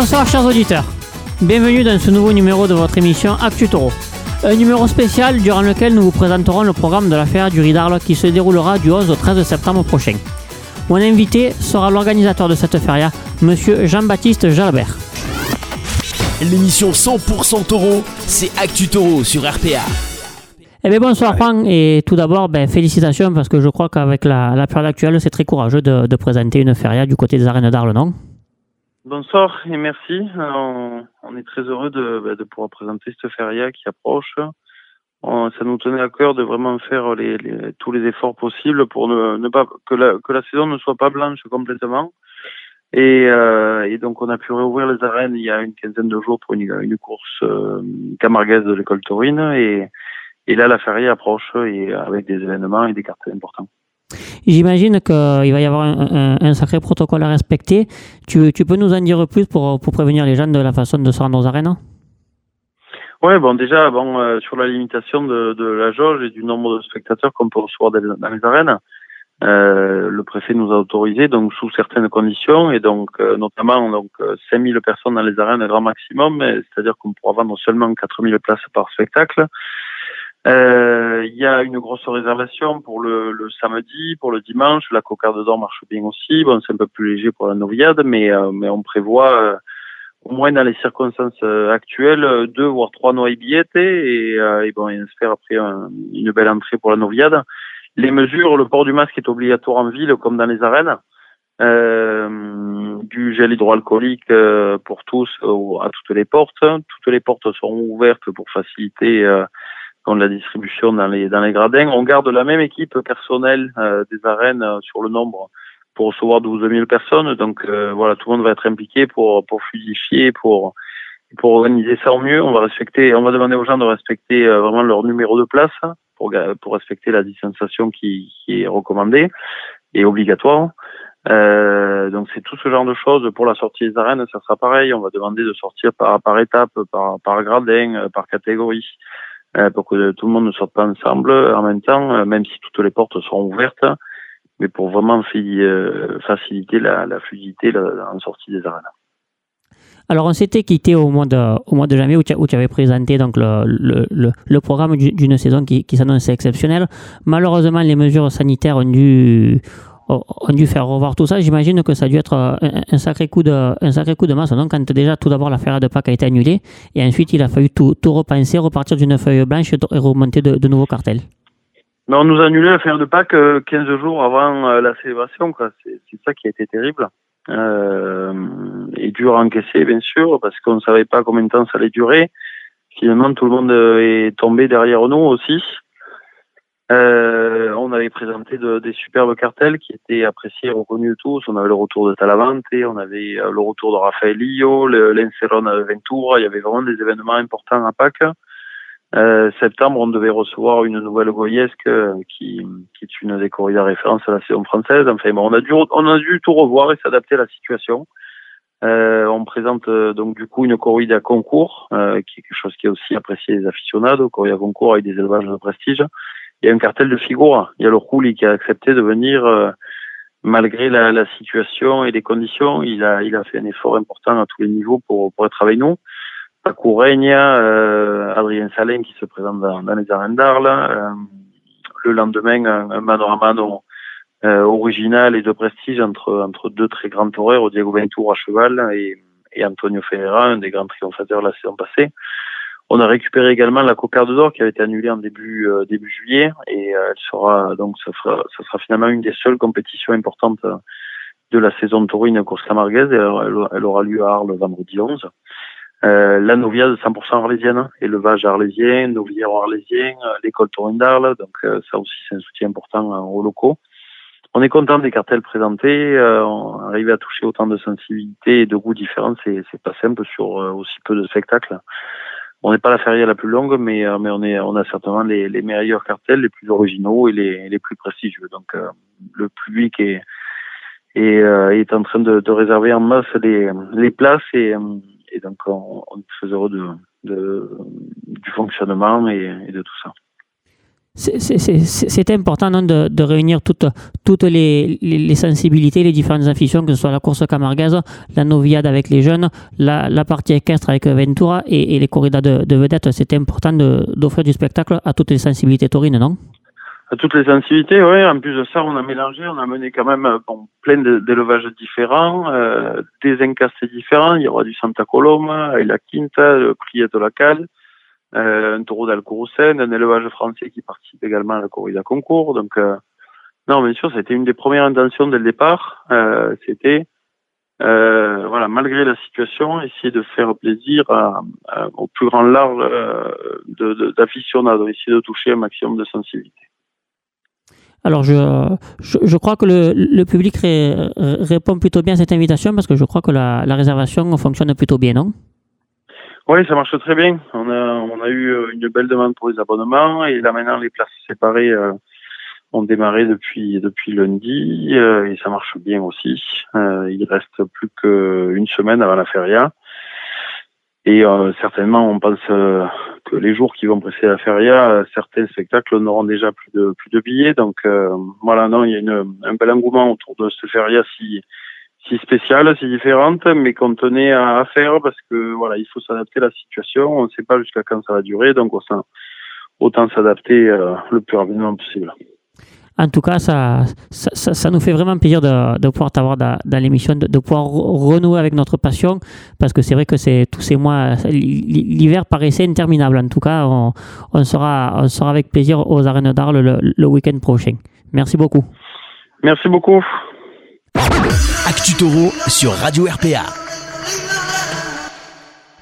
Bonsoir chers auditeurs. Bienvenue dans ce nouveau numéro de votre émission Actu Taureau. Un numéro spécial durant lequel nous vous présenterons le programme de la Feria du Ridarle qui se déroulera du 11 au 13 septembre prochain. Mon invité sera l'organisateur de cette feria, monsieur Jean-Baptiste Jalabert. L'émission 100% taureau, c'est Actu Taureau sur RPA. Eh bien, bonsoir Juan, et tout d'abord, ben, félicitations parce que je crois qu'avec la, la période actuelle, c'est très courageux de, de présenter une feria du côté des arènes d'Arles, non? Bonsoir et merci. On, est très heureux de, bah, pouvoir présenter cette feria qui approche. Ça nous tenait à cœur de vraiment faire tous les efforts possibles pour ne, pas que la, saison ne soit pas blanche complètement. Et, euh, donc on a pu réouvrir les arènes il y a une quinzaine de jours pour une, course euh, de l'école taurine et, et là la feria approche et avec des événements et des cartes importants. J'imagine qu'il va y avoir un, sacré protocole à respecter. Tu, peux nous en dire plus pour, pour prévenir les gens de la façon de se rendre aux arènes? Ouais, bon, déjà, bon, euh, sur la limitation de, la jauge et du nombre de spectateurs qu'on peut recevoir dans dans les arènes, euh, le préfet nous a autorisé, donc sous certaines conditions, et donc euh, notamment donc euh, 5000 personnes dans les arènes, grand maximum, c'est-à-dire qu'on pourra vendre seulement 4000 places par spectacle. Euh, Il y a une grosse réservation pour le, le samedi, pour le dimanche. La cocarde d'or marche bien aussi. Bon, c'est un peu plus léger pour la noviade, mais, euh, mais on prévoit euh, au moins dans les circonstances actuelles, deux voire trois noix billettes et, euh, et bon, on espère après un- une belle entrée pour la noviade. Les mesures, le port du masque est obligatoire en ville comme dans les arènes. Euh, du gel hydroalcoolique pour tous à toutes les portes. Toutes les portes seront ouvertes pour faciliter euh, dans la distribution dans les dans les gradins. On garde la même équipe personnelle euh, des arènes euh, sur le nombre pour recevoir 12 000 personnes. Donc euh, voilà, tout le monde va être impliqué pour pour fluidifier, pour pour organiser ça au mieux. On va respecter, on va demander aux gens de respecter euh, vraiment leur numéro de place pour pour respecter la distanciation qui, qui est recommandée et obligatoire. Euh, donc c'est tout ce genre de choses pour la sortie des arènes, ça sera pareil. On va demander de sortir par par étape, par par gradin, euh, par catégorie, pour que tout le monde ne sorte pas ensemble en même temps, euh, même si toutes les portes seront ouvertes mais pour vraiment euh, faciliter la, fluidité en sortie des arènes. Alors, on s'était quitté au mois de, au mois de janvier où tu, avais présenté donc, le, le, le, programme du- d'une saison qui, qui s'annonçait exceptionnelle. Malheureusement, les mesures sanitaires ont dû, ont dû faire revoir tout ça. J'imagine que ça a dû être un, un sacré coup de, un sacré coup de masse. Donc, quand déjà tout d'abord la de Pâques a été annulée et ensuite il a fallu tout, repenser, repartir d'une feuille blanche et remonter de, nouveaux cartels. On nous a annulé la de Pâques euh, 15 jours avant euh, la célébration. C'est ça qui a été terrible. Euh, et dur à encaisser, bien sûr, parce qu'on ne savait pas combien de temps ça allait durer. Finalement, tout le monde euh, est tombé derrière nous aussi. Euh, on avait présenté de- des superbes cartels qui étaient appréciés et reconnus tous. On avait le retour de Talavante, on avait euh, le retour de Raphaël Lillo, le Ventura. Il y avait vraiment des événements importants à Pâques. Euh, septembre, on devait recevoir une nouvelle Goyesque euh, qui, qui est une des corridas référence à la saison française. Enfin, bon, on a dû, on a dû tout revoir et s'adapter à la situation. Euh, on présente euh, donc du coup une corrida concours, euh, qui est quelque chose qui est aussi apprécié des aficionados, corrida concours avec des élevages de prestige. Il y a un cartel de figure. Il y a le Rouli qui a accepté de venir euh, malgré la, la situation et les conditions. Il a, il a fait un effort important à tous les niveaux pour, pour être avec nous. Paco Regna, euh, Adrien Salin qui se présente dans, dans les arènes d'Arles. Euh, le lendemain, un, un à euh, original et de prestige entre, entre deux très grands toreurs, Diego Ventura à cheval et, et Antonio Ferreira, un des grands triomphateurs de la saison passée. On a récupéré également la cocarde d'or qui avait été annulée en début euh, début juillet et euh, elle sera donc ça sera ça sera finalement une des seules compétitions importantes euh, de la saison de taurine course camarguaise elle, aura lieu à Arles vendredi 11. Euh, la noviade 100% arlésienne, élevage arlésien, novière arlésien, euh, l'école taurine d'Arles, donc euh, ça aussi c'est un soutien important euh, aux locaux. On est content des cartels présentés, euh, arriver à toucher autant de sensibilité et de goûts différents, c'est c'est pas simple sur aussi peu de spectacles. On n'est pas la feria la plus longue, mais euh, mais on est on a certainement les, meilleurs cartels, les plus originaux et les, les plus prestigieux. Donc euh, le public est est, euh, est en train de, réserver en masse les les places et euh, et donc on, est très heureux de, du fonctionnement et de tout ça. C'est important de, de, réunir toutes, les, sensibilités, les différentes afitions, que ce soit la course camargaise, la noviade avec les jeunes, la, partie équestre avec Ventura et, les corridas de, de vedettes. C'était important d'offrir du spectacle à toutes les sensibilités taurines, non? À toutes les sensibilités, oui. En plus de ça, on a mélangé, on a mené quand même plein d'élevages différents, euh, des incastés différents. Il y aura du Santa Coloma, la Quinta, le Criet de la Cale, euh, un taureau d'Alcouroussen, un élevage français qui participe également à la corrida concours. Donc, euh, non, bien sûr, c'était une des premières intentions dès le départ. Euh, c'était, voilà, malgré la situation, essayer de faire plaisir au plus grand large d'aficionados, essayer de toucher un maximum de sensibilité. Alors, je, je, crois que le, public répond plutôt bien à cette invitation parce que je crois que la réservation fonctionne plutôt bien, non? Oui, ça marche très bien. On a, eu euh, une belle demande pour les abonnements et là maintenant les places séparées euh, ont démarré depuis lundi euh, et ça marche bien aussi. il reste plus qu'une semaine avant la feria et certainement on pense que les jours qui vont précéder la feria, certains spectacles n'auront déjà plus de plus de billets. Donc voilà, non, il y a un bel engouement autour de ce feria si si spéciale, si différente, mais qu'on tenait à, faire parce que voilà, il faut s'adapter à la situation. On ne sait pas jusqu'à quand ça va durer, donc autant, autant s'adapter euh, le plus rapidement possible. En tout cas, ça, ça, ça, nous fait vraiment plaisir de, de pouvoir t'avoir dans, dans l'émission, de, de, pouvoir renouer avec notre passion, parce que c'est vrai que c'est tous ces mois, l'hiver paraissait interminable. En tout cas, on, on, sera, on sera avec plaisir aux arènes d'Arles le, le week-end prochain. Merci beaucoup. Merci beaucoup. Actu Taureau sur Radio RPA.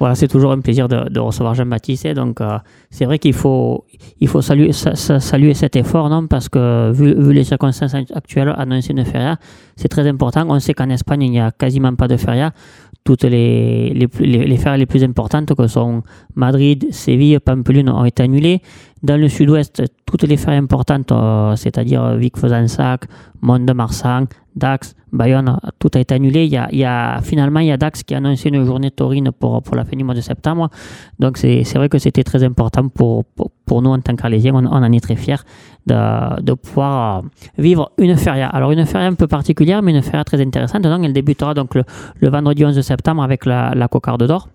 Voilà, c'est toujours un plaisir de, recevoir Jean-Baptiste. Donc, euh, c'est vrai qu'il faut, il faut saluer, saluer cet effort, non? Parce que, vu, les circonstances actuelles, annoncer une feria, c'est très important. On sait qu'en Espagne, il n'y a quasiment pas de feria. Toutes les, les, les, les ferias les plus importantes, que sont Madrid, Séville, Pampelune, ont été annulées. Dans le sud-ouest, toutes les ferias importantes, euh, c'est-à-dire Vic-Fezensac, Mont-de-Marsan, Dax, Bayonne, tout a été annulé. Il y a, finalement, il y a Dax qui a annoncé une journée taurine pour, pour la fin du mois de septembre. Donc, c'est vrai que c'était très important pour, pour, nous en tant qu'Arlésiens. On, on, en est très fiers de, de pouvoir euh, vivre une feria. Alors, une feria un peu particulière, mais une feria très intéressante. Donc, elle débutera donc le, vendredi 11 septembre avec la, la cocarde d'or.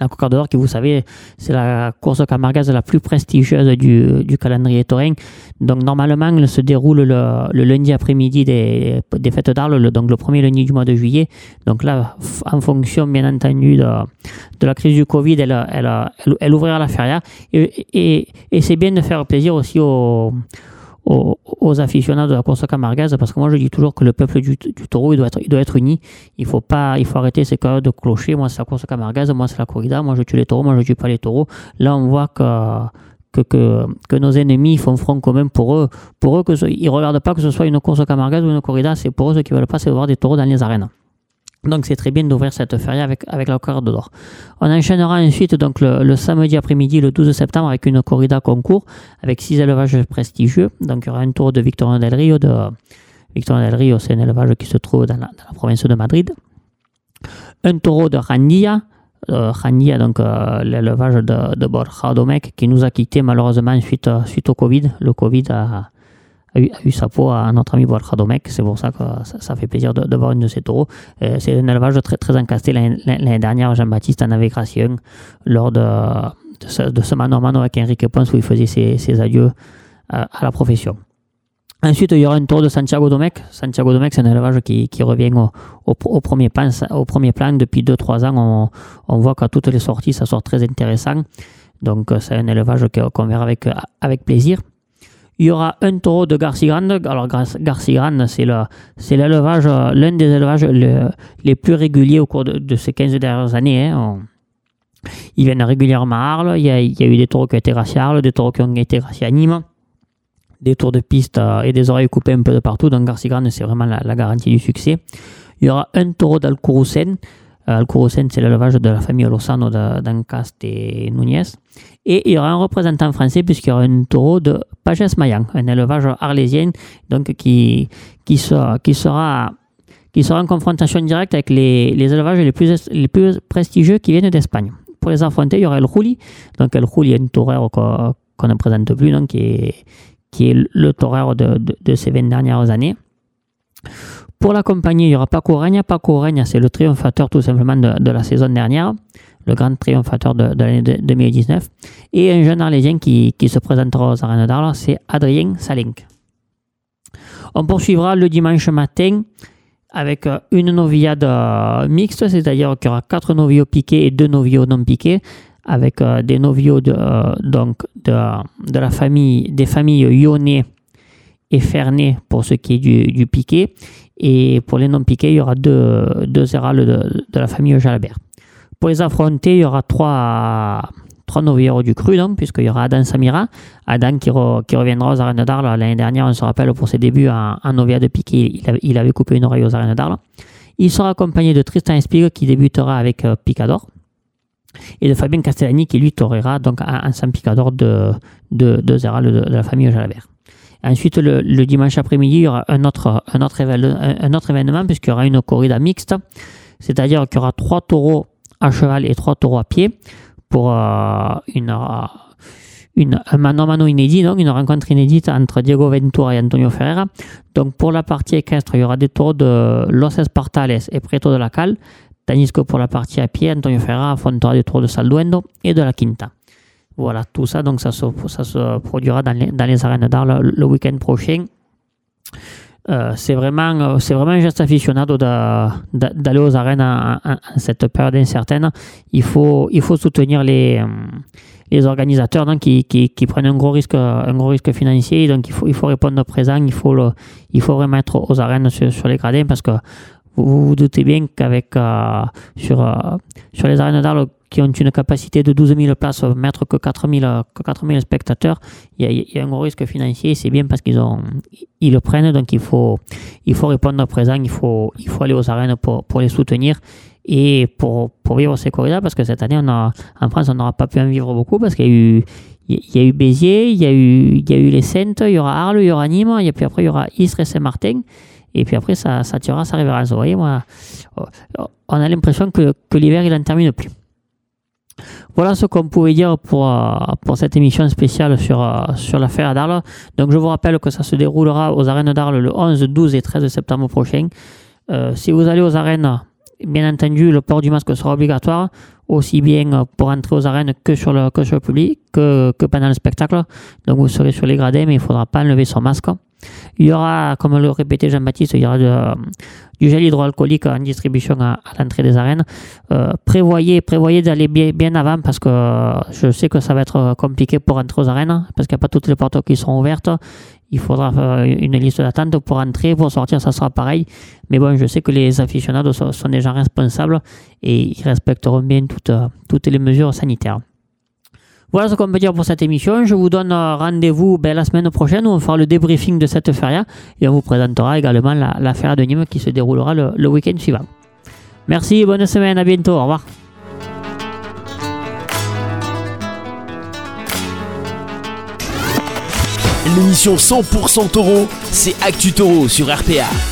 La Cocarde d'Or, qui vous savez, c'est la course camargaise la plus prestigieuse du, calendrier taurin. Donc normalement, elle se déroule le, lundi après-midi des, fêtes d'Arles, donc le premier lundi du mois de juillet. Donc là, en fonction bien entendu de, la crise du Covid, elle, elle, elle, ouvrira la feria. Et, et, et c'est bien de faire plaisir aussi aux aux, aux, aficionados de la course camargaise parce que moi je dis toujours que le peuple du, taureau il doit, être, il doit être uni. Il faut pas, il faut arrêter ces cas de clocher. Moi c'est la course camargaise, moi c'est la corrida, moi je tue les taureaux, moi je tue pas les taureaux. Là on voit que que, que, nos ennemis font front commun pour eux. Pour eux, que ils regardent pas que ce soit une course camargaise ou une corrida, c'est pour eux ceux qui veulent pas, c'est voir des taureaux dans les arènes. Donc c'est très bien d'ouvrir cette feria avec, la corde d'or. On enchaînera ensuite donc le, samedi après-midi, le 12 septembre, avec une corrida concours avec six élevages prestigieux. Donc il y aura un tour de Victorino del Rio. De, Victorino del Rio, c'est un élevage qui se trouve dans la, province de Madrid. Un taureau de Randia. Euh, donc euh, l'élevage de, de Borja Domecq, qui nous a quittés malheureusement suite, suite au Covid. Le Covid a, a eu, sa peau à notre ami Domecq. C'est pour ça que ça, fait plaisir de, voir une de ces taureaux. Euh, c'est un élevage très, très encasté. L'année dernière, Jean-Baptiste en avait gracié lors de, ce, de ce avec Enrique Ponce où il faisait ses, adieux à, la profession. Ensuite, il y aura un tour de Santiago Domecq. Santiago Domecq, c'est un élevage qui, qui revient au, premier plan. Depuis 2-3 ans, on, on voit qu'à toutes les sorties, ça sort très intéressant. Donc, c'est un élevage qu'on verra avec, avec plaisir. Il y aura un taureau de Garcigrande. Alors, Garcigrande, c'est l'élevage, l'un des élevages les plus réguliers au cours de, ces 15 dernières années. Hein. ils viennent régulièrement à Arles. Il y, a, eu des taureaux qui ont été graciés à Arles, des taureaux qui ont été graciés à Nîmes, des tours de piste euh, et des oreilles coupées un peu de partout. Donc, Garcigrande, c'est vraiment la, la, garantie du succès. Il y aura un taureau d'Alcouroussen. Alcouroussen, c'est l'élevage de la famille Lozano d'Ancast et Núñez. Et il y aura un représentant français puisqu'il y aura un taureau de Pages Mayan, un élevage arlésien donc qui, qui, sera, qui, sera, qui sera en confrontation directe avec les, les élevages les plus, les plus prestigieux qui viennent d'Espagne. Pour les affronter, il y aura El Rouli. Donc El Rouli est une tourelle qu'on ne présente plus, donc qui est, qui est le torero de, de, ces 20 dernières années. Pour la compagnie, il y aura Paco Regna. Paco Regna, c'est le triomphateur tout simplement de, la saison dernière, le grand triomphateur de, l'année 2019. Et un jeune Arlésien qui, qui se présentera aux arènes d'Arles, c'est Adrien Salink. On poursuivra le dimanche matin avec euh, une novillade euh, mixte, c'est-à-dire qu'il y aura quatre novios piqués et deux novios non piqués, avec euh, des novios donc de, de, la famille, des familles Yonnet et Fernet pour ce qui est du, du piqué. Et pour les non piqués, il y aura deux, deux de, de la famille Jalabert. Pour les affronter, il y aura trois, trois du cru, puisqu'il y aura Adam Samira. Adam qui, reviendra aux arènes d'Arles l'année dernière, on se rappelle, pour ses débuts en, novia de piqué, il avait, coupé une oreille aux arènes d'Arles. Il sera accompagné de Tristan Espig qui débutera avec euh, Picador et de Fabien Castellani qui lui torera donc un, Picador de, de, de, de, la famille Jalabert. Ensuite, le, dimanche après-midi, il y aura un autre, événement puisqu'il y aura une corrida mixte, c'est-à-dire qu'il y aura trois taureaux à cheval et trois taureaux à pied pour euh, une, euh, une, un mano mano inédit, donc une rencontre inédite entre Diego Ventura et Antonio Ferreira. Donc pour la partie équestre, il y aura des tours de Los Espartales et Preto de la Cal, tandis que pour la partie à pied, Antonio Ferreira affrontera des tours de Salduendo et de la Quinta. Voilà, tout ça, donc ça se, ça se produira dans les, dans les arènes d'Arles le, week-end prochain. Euh, c'est vraiment, euh, c'est vraiment un geste aficionado d'aller aux arènes en, cette période incertaine. Il faut, il faut soutenir les, euh, les organisateurs donc, qui, qui, qui, prennent un gros risque, un gros risque financier. Donc il faut, il faut répondre présent. Il faut, le, il faut aux arènes sur, sur les gradins parce que vous vous, doutez bien qu'avec sur, sur les arènes d'Arles qui ont une capacité de 12 000 places, mettre que 4 000, que spectateurs, il y, a, un gros risque financier. C'est bien parce qu'ils ils le prennent, donc il faut, il faut répondre présent, il faut, il faut aller aux arènes pour, pour les soutenir et pour, pour vivre ces corridas, parce que cette année, on en France, on n'aura pas pu en vivre beaucoup parce qu'il y a eu, il y a eu Béziers, il y a eu, il y a eu les Saintes, il y aura Arles, il y aura Nîmes, et puis après, il y aura Istres et Saint-Martin. Et puis après, ça, ça tirera sa révérence. Vous voyez, moi, on a l'impression que, que l'hiver, il n'en termine plus. Voilà ce qu'on pouvait dire pour, euh, pour cette émission spéciale sur, euh, sur l'affaire d'Arles. Donc je vous rappelle que ça se déroulera aux arènes d'Arles le 11, 12 et 13 septembre prochain. Euh, si vous allez aux arènes, bien entendu, le port du masque sera obligatoire, aussi bien pour entrer aux arènes que sur le, que sur le public, que, que pendant le spectacle. Donc vous serez sur les gradins, mais il ne faudra pas enlever son masque. Il y aura, comme le répétait Jean-Baptiste, il y aura du gel hydroalcoolique en distribution à, l'entrée des arènes. Euh, prévoyez, prévoyez d'aller bien, avant parce que je sais que ça va être compliqué pour entrer aux arènes parce qu'il n'y a pas toutes les portes qui seront ouvertes. Il faudra faire une liste d'attente pour entrer, pour sortir, ça sera pareil. Mais bon, je sais que les aficionados sont, sont des gens responsables et ils respecteront bien toutes, toutes les mesures sanitaires. Voilà ce qu'on peut dire pour cette émission. Je vous donne rendez-vous ben, la semaine prochaine où on fera le débriefing de cette feria et on vous présentera également la, feria de Nîmes qui se déroulera le, week-end suivant. Merci, bonne semaine, à bientôt, au revoir. L'émission 100% taureau, c'est Actu Taureau sur RPA.